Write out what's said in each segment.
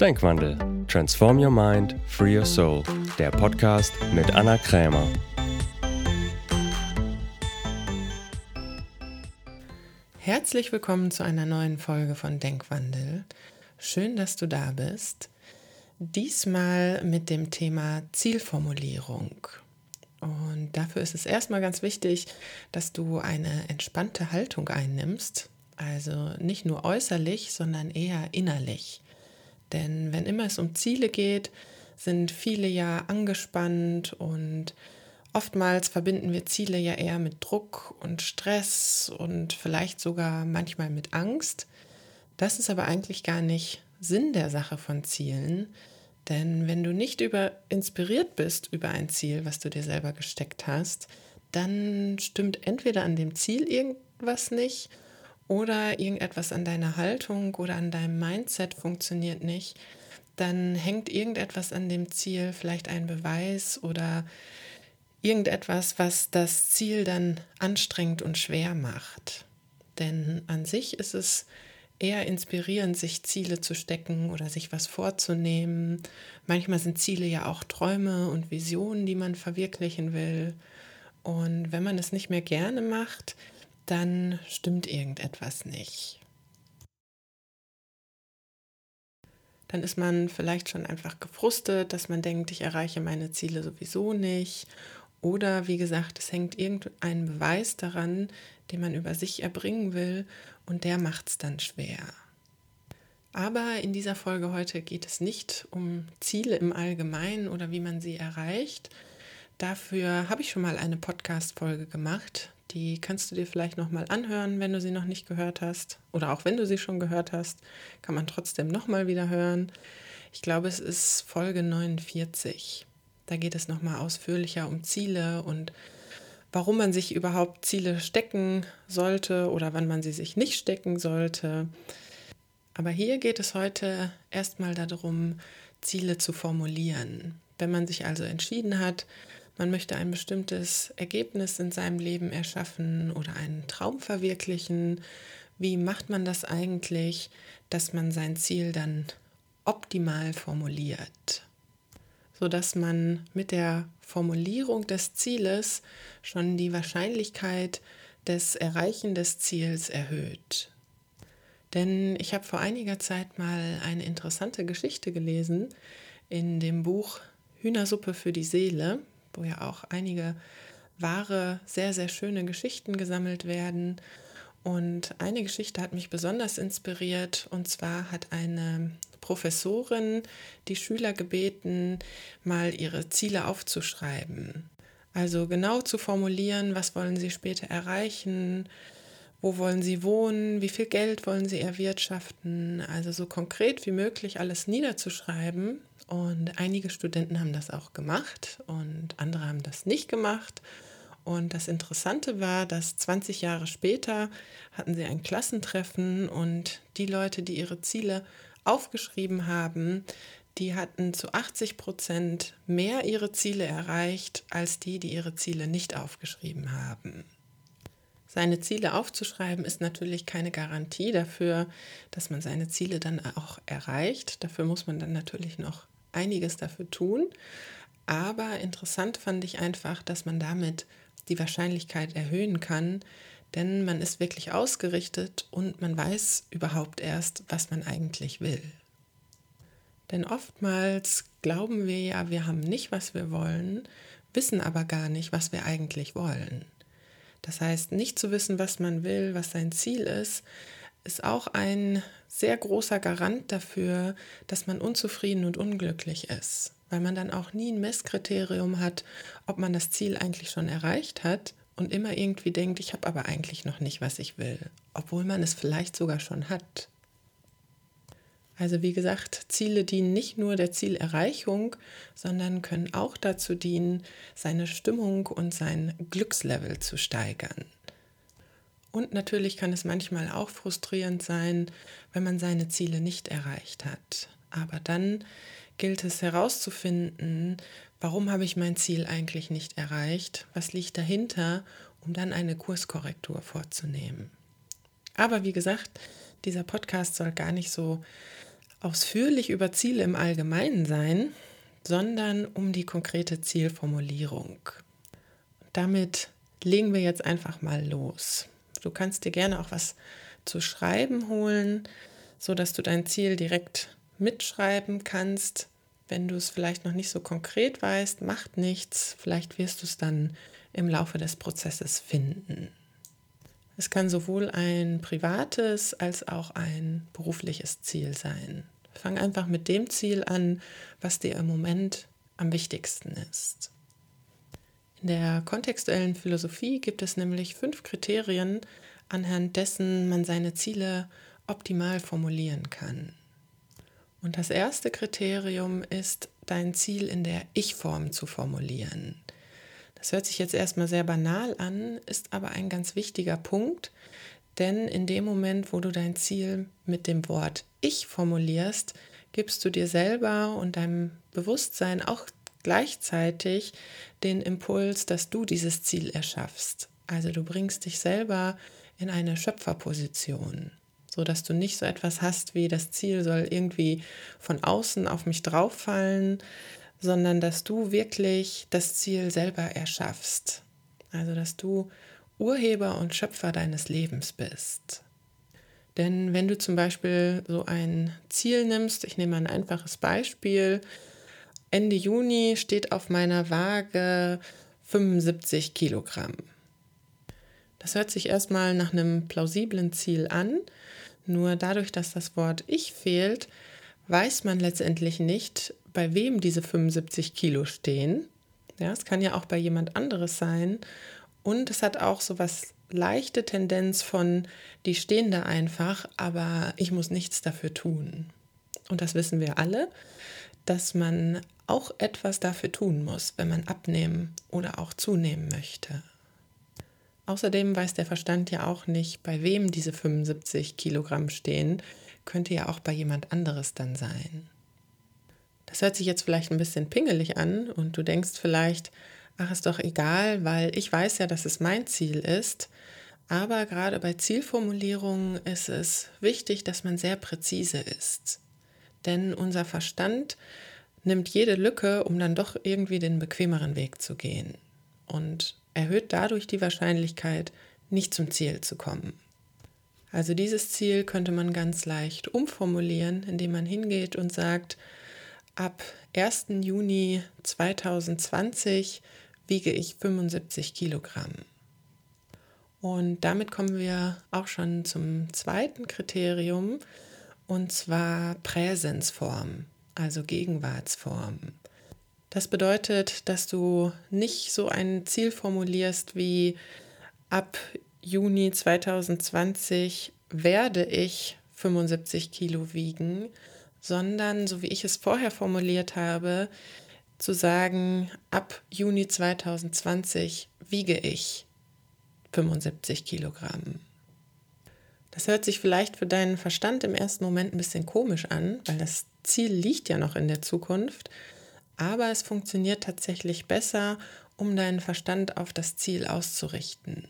Denkwandel. Transform Your Mind, Free Your Soul. Der Podcast mit Anna Krämer. Herzlich willkommen zu einer neuen Folge von Denkwandel. Schön, dass du da bist. Diesmal mit dem Thema Zielformulierung. Und dafür ist es erstmal ganz wichtig, dass du eine entspannte Haltung einnimmst. Also nicht nur äußerlich, sondern eher innerlich. Denn wenn immer es um Ziele geht, sind viele ja angespannt und oftmals verbinden wir Ziele ja eher mit Druck und Stress und vielleicht sogar manchmal mit Angst. Das ist aber eigentlich gar nicht Sinn der Sache von Zielen. Denn wenn du nicht über inspiriert bist über ein Ziel, was du dir selber gesteckt hast, dann stimmt entweder an dem Ziel irgendwas nicht oder irgendetwas an deiner Haltung oder an deinem Mindset funktioniert nicht, dann hängt irgendetwas an dem Ziel, vielleicht ein Beweis oder irgendetwas, was das Ziel dann anstrengend und schwer macht. Denn an sich ist es eher inspirierend, sich Ziele zu stecken oder sich was vorzunehmen. Manchmal sind Ziele ja auch Träume und Visionen, die man verwirklichen will. Und wenn man es nicht mehr gerne macht, dann stimmt irgendetwas nicht. Dann ist man vielleicht schon einfach gefrustet, dass man denkt, ich erreiche meine Ziele sowieso nicht. Oder wie gesagt, es hängt irgendein Beweis daran, den man über sich erbringen will und der macht es dann schwer. Aber in dieser Folge heute geht es nicht um Ziele im Allgemeinen oder wie man sie erreicht. Dafür habe ich schon mal eine Podcast-Folge gemacht. Die kannst du dir vielleicht nochmal anhören, wenn du sie noch nicht gehört hast. Oder auch wenn du sie schon gehört hast, kann man trotzdem nochmal wieder hören. Ich glaube, es ist Folge 49. Da geht es nochmal ausführlicher um Ziele und warum man sich überhaupt Ziele stecken sollte oder wann man sie sich nicht stecken sollte. Aber hier geht es heute erstmal darum, Ziele zu formulieren. Wenn man sich also entschieden hat, man möchte ein bestimmtes Ergebnis in seinem Leben erschaffen oder einen Traum verwirklichen. Wie macht man das eigentlich, dass man sein Ziel dann optimal formuliert, sodass man mit der Formulierung des Zieles schon die Wahrscheinlichkeit des Erreichen des Ziels erhöht. Denn ich habe vor einiger Zeit mal eine interessante Geschichte gelesen in dem Buch Hühnersuppe für die Seele wo ja auch einige wahre, sehr, sehr schöne Geschichten gesammelt werden. Und eine Geschichte hat mich besonders inspiriert, und zwar hat eine Professorin die Schüler gebeten, mal ihre Ziele aufzuschreiben. Also genau zu formulieren, was wollen sie später erreichen, wo wollen sie wohnen, wie viel Geld wollen sie erwirtschaften, also so konkret wie möglich alles niederzuschreiben und einige Studenten haben das auch gemacht und andere haben das nicht gemacht. Und das Interessante war, dass 20 Jahre später hatten sie ein Klassentreffen und die Leute, die ihre Ziele aufgeschrieben haben, die hatten zu 80 Prozent mehr ihre Ziele erreicht als die, die ihre Ziele nicht aufgeschrieben haben. Seine Ziele aufzuschreiben ist natürlich keine Garantie dafür, dass man seine Ziele dann auch erreicht. Dafür muss man dann natürlich noch einiges dafür tun. Aber interessant fand ich einfach, dass man damit die Wahrscheinlichkeit erhöhen kann, denn man ist wirklich ausgerichtet und man weiß überhaupt erst, was man eigentlich will. Denn oftmals glauben wir ja, wir haben nicht, was wir wollen, wissen aber gar nicht, was wir eigentlich wollen. Das heißt, nicht zu wissen, was man will, was sein Ziel ist, ist auch ein sehr großer Garant dafür, dass man unzufrieden und unglücklich ist, weil man dann auch nie ein Messkriterium hat, ob man das Ziel eigentlich schon erreicht hat und immer irgendwie denkt, ich habe aber eigentlich noch nicht, was ich will, obwohl man es vielleicht sogar schon hat. Also wie gesagt, Ziele dienen nicht nur der Zielerreichung, sondern können auch dazu dienen, seine Stimmung und sein Glückslevel zu steigern. Und natürlich kann es manchmal auch frustrierend sein, wenn man seine Ziele nicht erreicht hat. Aber dann gilt es herauszufinden, warum habe ich mein Ziel eigentlich nicht erreicht, was liegt dahinter, um dann eine Kurskorrektur vorzunehmen. Aber wie gesagt, dieser Podcast soll gar nicht so ausführlich über Ziele im Allgemeinen sein, sondern um die konkrete Zielformulierung. Damit legen wir jetzt einfach mal los. Du kannst dir gerne auch was zu schreiben holen, so dass du dein Ziel direkt mitschreiben kannst. Wenn du es vielleicht noch nicht so konkret weißt, macht nichts. Vielleicht wirst du es dann im Laufe des Prozesses finden. Es kann sowohl ein privates als auch ein berufliches Ziel sein. Fang einfach mit dem Ziel an, was dir im Moment am wichtigsten ist. In der kontextuellen Philosophie gibt es nämlich fünf Kriterien, anhand dessen man seine Ziele optimal formulieren kann. Und das erste Kriterium ist, dein Ziel in der Ich-Form zu formulieren. Das hört sich jetzt erstmal sehr banal an, ist aber ein ganz wichtiger Punkt, denn in dem Moment, wo du dein Ziel mit dem Wort Ich formulierst, gibst du dir selber und deinem Bewusstsein auch gleichzeitig den Impuls, dass du dieses Ziel erschaffst. Also du bringst dich selber in eine Schöpferposition, so dass du nicht so etwas hast wie das Ziel soll irgendwie von außen auf mich drauffallen, sondern dass du wirklich das Ziel selber erschaffst. Also dass du Urheber und Schöpfer deines Lebens bist. Denn wenn du zum Beispiel so ein Ziel nimmst, ich nehme ein einfaches Beispiel, Ende Juni steht auf meiner Waage 75 Kilogramm. Das hört sich erstmal nach einem plausiblen Ziel an, nur dadurch, dass das Wort Ich fehlt, weiß man letztendlich nicht, bei wem diese 75 Kilo stehen. Ja, es kann ja auch bei jemand anderes sein. Und es hat auch so was leichte Tendenz von, die stehen da einfach, aber ich muss nichts dafür tun. Und das wissen wir alle, dass man auch etwas dafür tun muss, wenn man abnehmen oder auch zunehmen möchte. Außerdem weiß der Verstand ja auch nicht, bei wem diese 75 Kilogramm stehen, könnte ja auch bei jemand anderes dann sein. Das hört sich jetzt vielleicht ein bisschen pingelig an und du denkst vielleicht, ach ist doch egal, weil ich weiß ja, dass es mein Ziel ist. Aber gerade bei Zielformulierungen ist es wichtig, dass man sehr präzise ist. Denn unser Verstand nimmt jede Lücke, um dann doch irgendwie den bequemeren Weg zu gehen und erhöht dadurch die Wahrscheinlichkeit, nicht zum Ziel zu kommen. Also dieses Ziel könnte man ganz leicht umformulieren, indem man hingeht und sagt, ab 1. Juni 2020 wiege ich 75 Kilogramm. Und damit kommen wir auch schon zum zweiten Kriterium, und zwar Präsensform also Gegenwartsform. Das bedeutet, dass du nicht so ein Ziel formulierst wie ab Juni 2020 werde ich 75 Kilo wiegen, sondern, so wie ich es vorher formuliert habe, zu sagen, ab Juni 2020 wiege ich 75 Kilogramm. Das hört sich vielleicht für deinen Verstand im ersten Moment ein bisschen komisch an, weil das Ziel liegt ja noch in der Zukunft, aber es funktioniert tatsächlich besser, um deinen Verstand auf das Ziel auszurichten.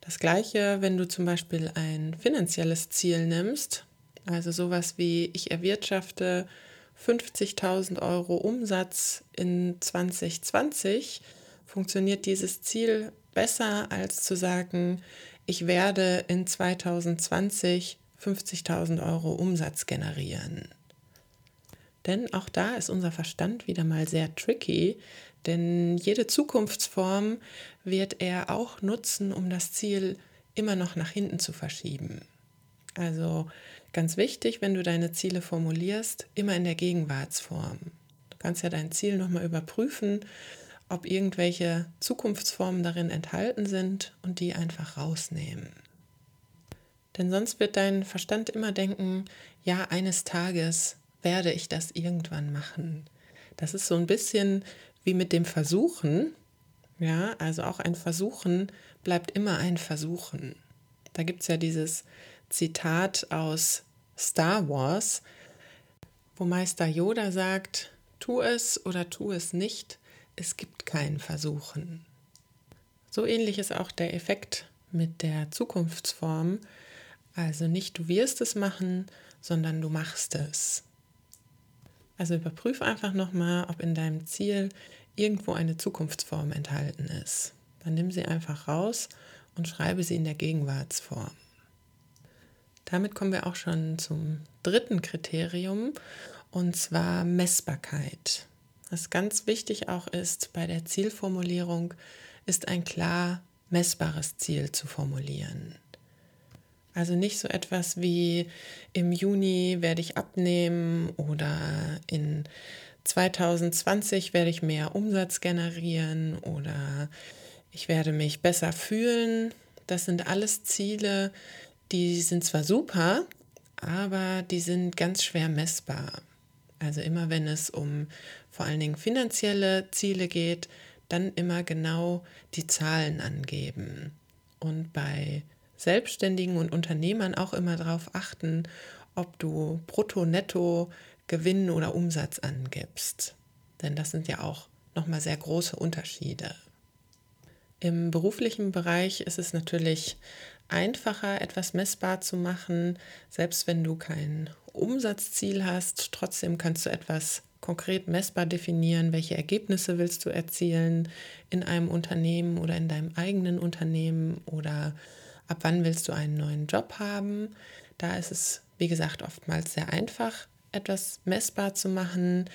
Das gleiche, wenn du zum Beispiel ein finanzielles Ziel nimmst, also sowas wie ich erwirtschafte 50.000 Euro Umsatz in 2020, funktioniert dieses Ziel besser als zu sagen, ich werde in 2020 50.000 Euro Umsatz generieren. Denn auch da ist unser Verstand wieder mal sehr tricky, denn jede Zukunftsform wird er auch nutzen, um das Ziel immer noch nach hinten zu verschieben. Also ganz wichtig, wenn du deine Ziele formulierst, immer in der Gegenwartsform. Du kannst ja dein Ziel nochmal überprüfen ob irgendwelche Zukunftsformen darin enthalten sind und die einfach rausnehmen. Denn sonst wird dein Verstand immer denken, ja, eines Tages werde ich das irgendwann machen. Das ist so ein bisschen wie mit dem Versuchen. Ja, also auch ein Versuchen bleibt immer ein Versuchen. Da gibt es ja dieses Zitat aus Star Wars, wo Meister Yoda sagt, tu es oder tu es nicht, es gibt kein Versuchen. So ähnlich ist auch der Effekt mit der Zukunftsform. Also nicht du wirst es machen, sondern du machst es. Also überprüf einfach nochmal, ob in deinem Ziel irgendwo eine Zukunftsform enthalten ist. Dann nimm sie einfach raus und schreibe sie in der Gegenwartsform. Damit kommen wir auch schon zum dritten Kriterium und zwar Messbarkeit. Was ganz wichtig auch ist bei der Zielformulierung, ist ein klar messbares Ziel zu formulieren. Also nicht so etwas wie im Juni werde ich abnehmen oder in 2020 werde ich mehr Umsatz generieren oder ich werde mich besser fühlen. Das sind alles Ziele, die sind zwar super, aber die sind ganz schwer messbar. Also immer wenn es um vor allen Dingen finanzielle Ziele geht, dann immer genau die Zahlen angeben. Und bei Selbstständigen und Unternehmern auch immer darauf achten, ob du brutto, netto, Gewinn oder Umsatz angibst. Denn das sind ja auch nochmal sehr große Unterschiede. Im beruflichen Bereich ist es natürlich einfacher, etwas messbar zu machen, selbst wenn du kein Umsatzziel hast. Trotzdem kannst du etwas konkret messbar definieren, welche Ergebnisse willst du erzielen in einem Unternehmen oder in deinem eigenen Unternehmen oder ab wann willst du einen neuen Job haben. Da ist es, wie gesagt, oftmals sehr einfach, etwas messbar zu machen.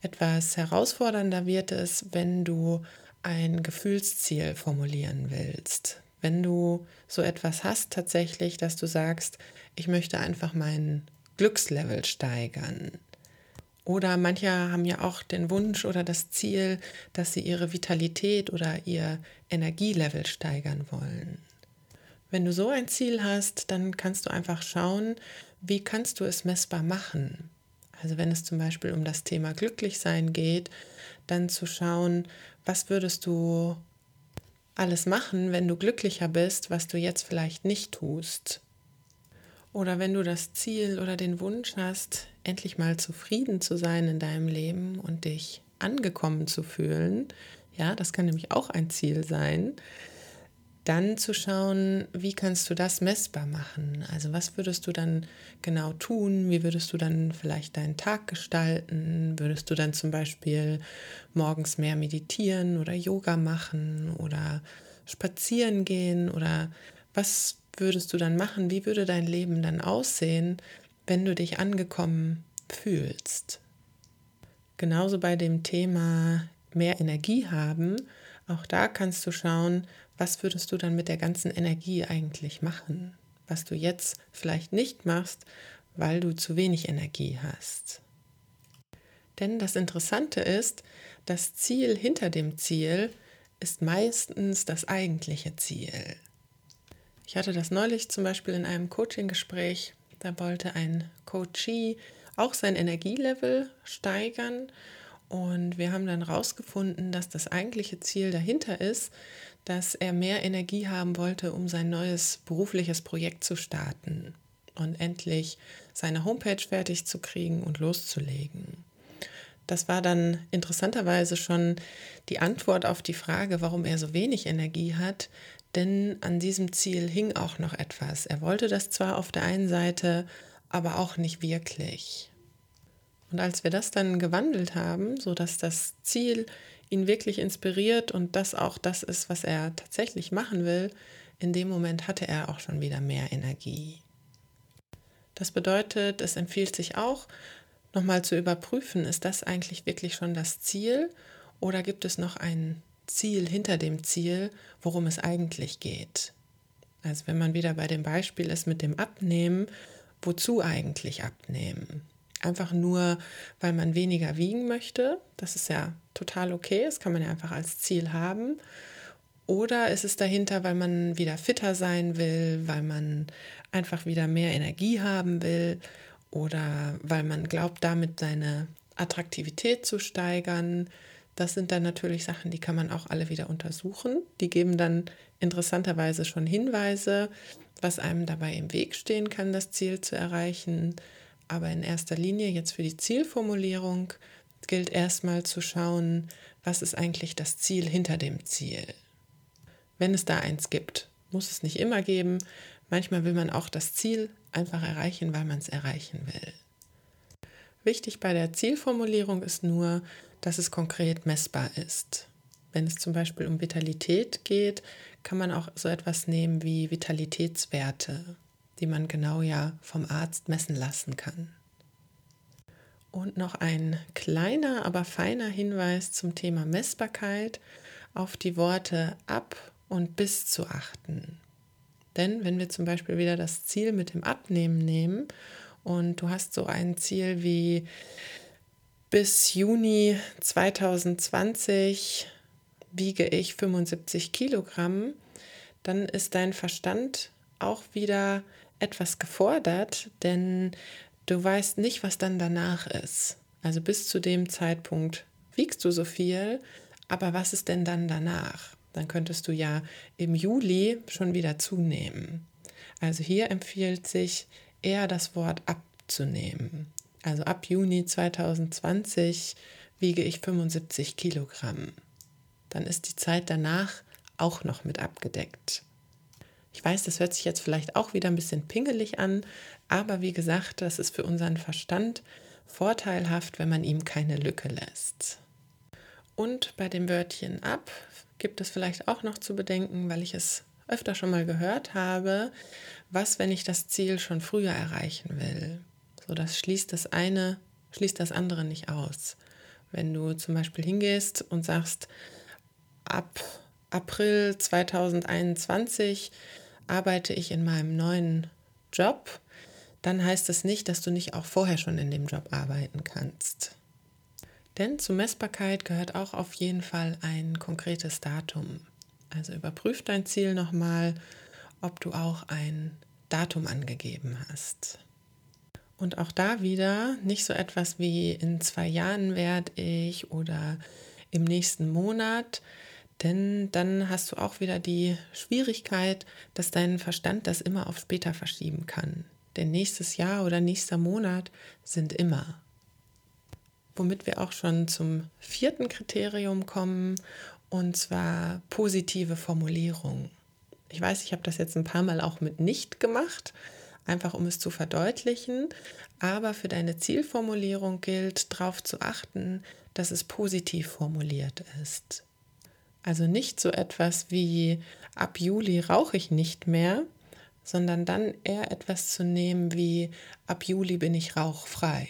Etwas herausfordernder wird es, wenn du ein Gefühlsziel formulieren willst. Wenn du so etwas hast tatsächlich, dass du sagst, ich möchte einfach mein Glückslevel steigern. Oder manche haben ja auch den Wunsch oder das Ziel, dass sie ihre Vitalität oder ihr Energielevel steigern wollen. Wenn du so ein Ziel hast, dann kannst du einfach schauen, wie kannst du es messbar machen. Also wenn es zum Beispiel um das Thema Glücklichsein geht, dann zu schauen, was würdest du alles machen, wenn du glücklicher bist, was du jetzt vielleicht nicht tust. Oder wenn du das Ziel oder den Wunsch hast, endlich mal zufrieden zu sein in deinem Leben und dich angekommen zu fühlen, ja, das kann nämlich auch ein Ziel sein, dann zu schauen, wie kannst du das messbar machen? Also was würdest du dann genau tun? Wie würdest du dann vielleicht deinen Tag gestalten? Würdest du dann zum Beispiel morgens mehr meditieren oder Yoga machen oder spazieren gehen? Oder was würdest du dann machen? Wie würde dein Leben dann aussehen, wenn du dich angekommen fühlst? Genauso bei dem Thema mehr Energie haben, auch da kannst du schauen, was würdest du dann mit der ganzen Energie eigentlich machen, was du jetzt vielleicht nicht machst, weil du zu wenig Energie hast. Denn das Interessante ist, das Ziel hinter dem Ziel ist meistens das eigentliche Ziel. Ich hatte das neulich zum Beispiel in einem Coaching-Gespräch. Da wollte ein Coachee auch sein Energielevel steigern. Und wir haben dann herausgefunden, dass das eigentliche Ziel dahinter ist, dass er mehr Energie haben wollte, um sein neues berufliches Projekt zu starten und endlich seine Homepage fertig zu kriegen und loszulegen. Das war dann interessanterweise schon die Antwort auf die Frage, warum er so wenig Energie hat, denn an diesem Ziel hing auch noch etwas. Er wollte das zwar auf der einen Seite, aber auch nicht wirklich. Und als wir das dann gewandelt haben, sodass das Ziel ihn wirklich inspiriert und das auch das ist, was er tatsächlich machen will, in dem Moment hatte er auch schon wieder mehr Energie. Das bedeutet, es empfiehlt sich auch, nochmal zu überprüfen, ist das eigentlich wirklich schon das Ziel oder gibt es noch ein Ziel hinter dem Ziel, worum es eigentlich geht? Also wenn man wieder bei dem Beispiel ist mit dem Abnehmen, wozu eigentlich abnehmen? Einfach nur, weil man weniger wiegen möchte. Das ist ja total okay, das kann man ja einfach als Ziel haben. Oder ist es dahinter, weil man wieder fitter sein will, weil man einfach wieder mehr Energie haben will oder weil man glaubt, damit seine Attraktivität zu steigern. Das sind dann natürlich Sachen, die kann man auch alle wieder untersuchen. Die geben dann interessanterweise schon Hinweise, was einem dabei im Weg stehen kann, das Ziel zu erreichen. Aber in erster Linie jetzt für die Zielformulierung gilt erstmal zu schauen, was ist eigentlich das Ziel hinter dem Ziel. Wenn es da eins gibt, muss es nicht immer geben. Manchmal will man auch das Ziel einfach erreichen, weil man es erreichen will. Wichtig bei der Zielformulierung ist nur, dass es konkret messbar ist. Wenn es zum Beispiel um Vitalität geht, kann man auch so etwas nehmen wie Vitalitätswerte, die man genau ja vom Arzt messen lassen kann. Und noch ein kleiner, aber feiner Hinweis zum Thema Messbarkeit auf die Worte ab und bis zu achten. Denn wenn wir zum Beispiel wieder das Ziel mit dem Abnehmen nehmen und du hast so ein Ziel wie bis Juni 2020 wiege ich 75 Kilogramm, dann ist dein Verstand auch wieder etwas gefordert, denn du weißt nicht, was dann danach ist. Also bis zu dem Zeitpunkt wiegst du so viel, aber was ist denn dann danach? Dann könntest du ja im Juli schon wieder zunehmen. Also hier empfiehlt sich eher das Wort abzunehmen. Also ab Juni 2020 wiege ich 75 Kilogramm. Dann ist die Zeit danach auch noch mit abgedeckt. Ich weiß, das hört sich jetzt vielleicht auch wieder ein bisschen pingelig an, aber wie gesagt, das ist für unseren Verstand vorteilhaft, wenn man ihm keine Lücke lässt. Und bei dem Wörtchen ab gibt es vielleicht auch noch zu bedenken, weil ich es öfter schon mal gehört habe, was, wenn ich das Ziel schon früher erreichen will. So, das schließt das eine, schließt das andere nicht aus. Wenn du zum Beispiel hingehst und sagst, ab April 2021 arbeite ich in meinem neuen Job, dann heißt das nicht, dass du nicht auch vorher schon in dem Job arbeiten kannst. Denn zur Messbarkeit gehört auch auf jeden Fall ein konkretes Datum. Also überprüf dein Ziel nochmal, ob du auch ein Datum angegeben hast. Und auch da wieder nicht so etwas wie in zwei Jahren werde ich oder im nächsten Monat, denn dann hast du auch wieder die Schwierigkeit, dass dein Verstand das immer auf später verschieben kann. Denn nächstes Jahr oder nächster Monat sind immer. Womit wir auch schon zum vierten Kriterium kommen, und zwar positive Formulierung. Ich weiß, ich habe das jetzt ein paar Mal auch mit nicht gemacht, einfach um es zu verdeutlichen, aber für deine Zielformulierung gilt darauf zu achten, dass es positiv formuliert ist. Also nicht so etwas wie ab Juli rauche ich nicht mehr, sondern dann eher etwas zu nehmen wie ab Juli bin ich rauchfrei.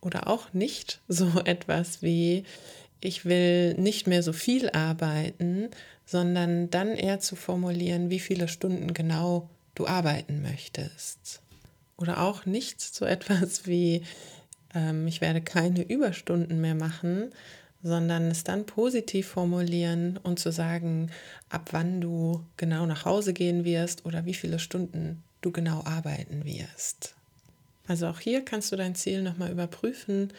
Oder auch nicht so etwas wie ich will nicht mehr so viel arbeiten, sondern dann eher zu formulieren, wie viele Stunden genau du arbeiten möchtest. Oder auch nicht so etwas wie ähm, ich werde keine Überstunden mehr machen, sondern es dann positiv formulieren und zu sagen, ab wann du genau nach Hause gehen wirst oder wie viele Stunden du genau arbeiten wirst. Also auch hier kannst du dein Ziel nochmal überprüfen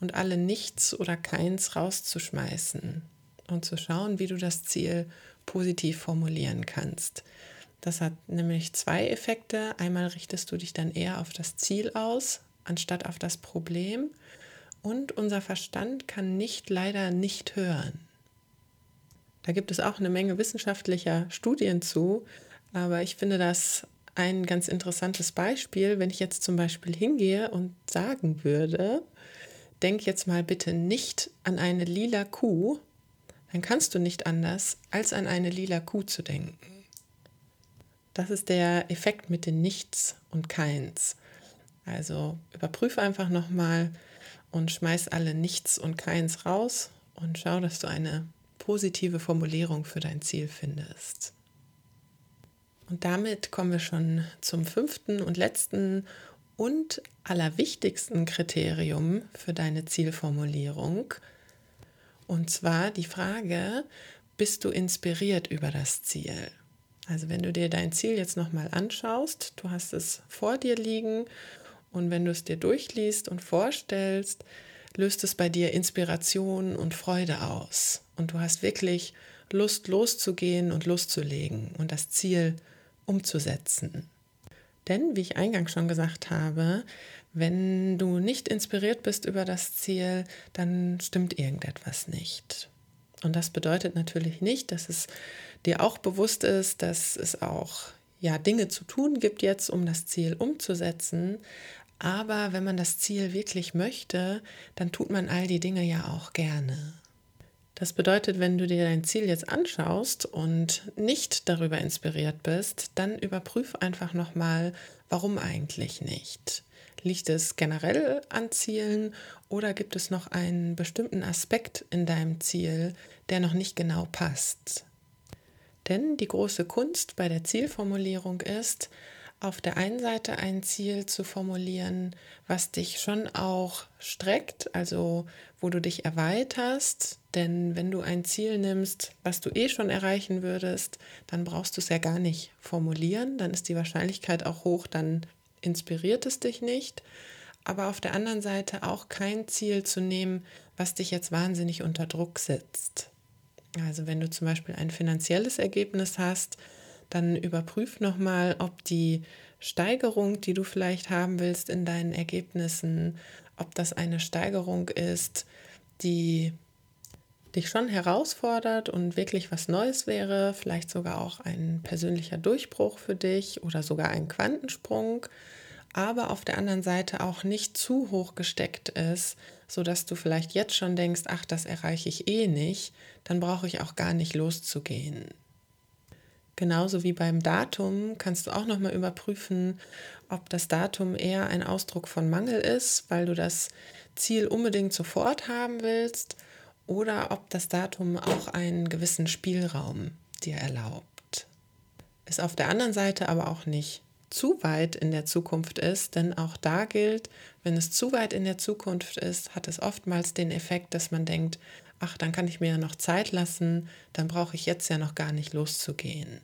und alle Nichts oder Keins rauszuschmeißen und zu schauen, wie du das Ziel positiv formulieren kannst. Das hat nämlich zwei Effekte. Einmal richtest du dich dann eher auf das Ziel aus, anstatt auf das Problem und unser Verstand kann nicht leider nicht hören. Da gibt es auch eine Menge wissenschaftlicher Studien zu, aber ich finde das ein ganz interessantes Beispiel, wenn ich jetzt zum Beispiel hingehe und sagen würde, denk jetzt mal bitte nicht an eine lila Kuh, dann kannst du nicht anders, als an eine lila Kuh zu denken. Das ist der Effekt mit den Nichts und Keins. Also überprüfe einfach nochmal, und schmeiß alle Nichts und Keins raus und schau, dass du eine positive Formulierung für dein Ziel findest. Und damit kommen wir schon zum fünften und letzten und allerwichtigsten Kriterium für deine Zielformulierung. Und zwar die Frage, bist du inspiriert über das Ziel? Also wenn du dir dein Ziel jetzt nochmal anschaust, du hast es vor dir liegen und wenn du es dir durchliest und vorstellst, löst es bei dir Inspiration und Freude aus. Und du hast wirklich Lust loszugehen und loszulegen und das Ziel umzusetzen. Denn, wie ich eingangs schon gesagt habe, wenn du nicht inspiriert bist über das Ziel, dann stimmt irgendetwas nicht. Und das bedeutet natürlich nicht, dass es dir auch bewusst ist, dass es auch ja Dinge zu tun gibt jetzt, um das Ziel umzusetzen. Aber wenn man das Ziel wirklich möchte, dann tut man all die Dinge ja auch gerne. Das bedeutet, wenn du dir dein Ziel jetzt anschaust und nicht darüber inspiriert bist, dann überprüf einfach nochmal, warum eigentlich nicht. Liegt es generell an Zielen oder gibt es noch einen bestimmten Aspekt in deinem Ziel, der noch nicht genau passt? Denn die große Kunst bei der Zielformulierung ist, auf der einen Seite ein Ziel zu formulieren, was dich schon auch streckt, also wo du dich erweiterst. Denn wenn du ein Ziel nimmst, was du eh schon erreichen würdest, dann brauchst du es ja gar nicht formulieren. Dann ist die Wahrscheinlichkeit auch hoch, dann inspiriert es dich nicht. Aber auf der anderen Seite auch kein Ziel zu nehmen, was dich jetzt wahnsinnig unter Druck setzt. Also wenn du zum Beispiel ein finanzielles Ergebnis hast, dann überprüf nochmal, ob die Steigerung, die du vielleicht haben willst in deinen Ergebnissen, ob das eine Steigerung ist, die dich schon herausfordert und wirklich was Neues wäre, vielleicht sogar auch ein persönlicher Durchbruch für dich oder sogar ein Quantensprung, aber auf der anderen Seite auch nicht zu hoch gesteckt ist, sodass du vielleicht jetzt schon denkst, ach, das erreiche ich eh nicht, dann brauche ich auch gar nicht loszugehen. Genauso wie beim Datum kannst du auch nochmal überprüfen, ob das Datum eher ein Ausdruck von Mangel ist, weil du das Ziel unbedingt sofort haben willst, oder ob das Datum auch einen gewissen Spielraum dir erlaubt. Ist auf der anderen Seite aber auch nicht zu weit in der Zukunft ist, denn auch da gilt, wenn es zu weit in der Zukunft ist, hat es oftmals den Effekt, dass man denkt, ach, dann kann ich mir ja noch Zeit lassen, dann brauche ich jetzt ja noch gar nicht loszugehen.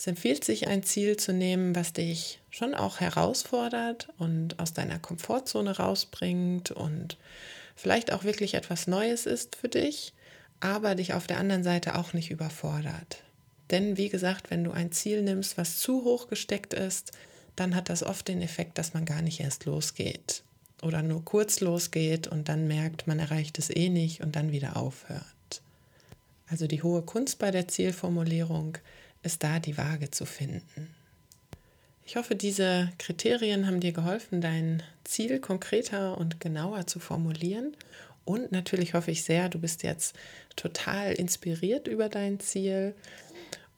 Es empfiehlt sich, ein Ziel zu nehmen, was dich schon auch herausfordert und aus deiner Komfortzone rausbringt und vielleicht auch wirklich etwas Neues ist für dich, aber dich auf der anderen Seite auch nicht überfordert. Denn wie gesagt, wenn du ein Ziel nimmst, was zu hoch gesteckt ist, dann hat das oft den Effekt, dass man gar nicht erst losgeht oder nur kurz losgeht und dann merkt, man erreicht es eh nicht und dann wieder aufhört. Also die hohe Kunst bei der Zielformulierung ist da die Waage zu finden. Ich hoffe, diese Kriterien haben dir geholfen, dein Ziel konkreter und genauer zu formulieren. Und natürlich hoffe ich sehr, du bist jetzt total inspiriert über dein Ziel.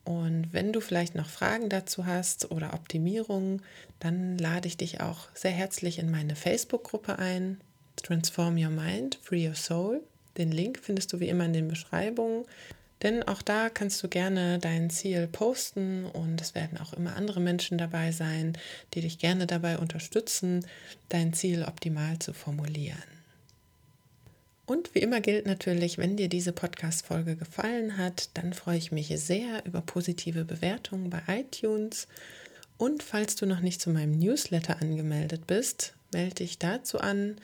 Und wenn du vielleicht noch Fragen dazu hast oder Optimierungen, dann lade ich dich auch sehr herzlich in meine Facebook-Gruppe ein. Transform Your Mind, Free Your Soul. Den Link findest du wie immer in den Beschreibungen. Denn auch da kannst du gerne dein Ziel posten und es werden auch immer andere Menschen dabei sein, die dich gerne dabei unterstützen, dein Ziel optimal zu formulieren. Und wie immer gilt natürlich, wenn dir diese Podcast-Folge gefallen hat, dann freue ich mich sehr über positive Bewertungen bei iTunes. Und falls du noch nicht zu meinem Newsletter angemeldet bist, melde dich dazu an.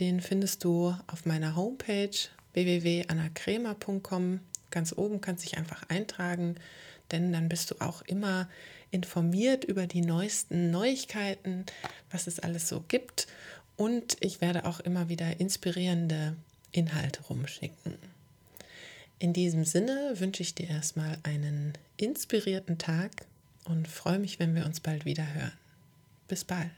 Den findest du auf meiner Homepage www.annacrema.com Ganz oben kannst du dich einfach eintragen, denn dann bist du auch immer informiert über die neuesten Neuigkeiten, was es alles so gibt. Und ich werde auch immer wieder inspirierende Inhalte rumschicken. In diesem Sinne wünsche ich dir erstmal einen inspirierten Tag und freue mich, wenn wir uns bald wieder hören. Bis bald.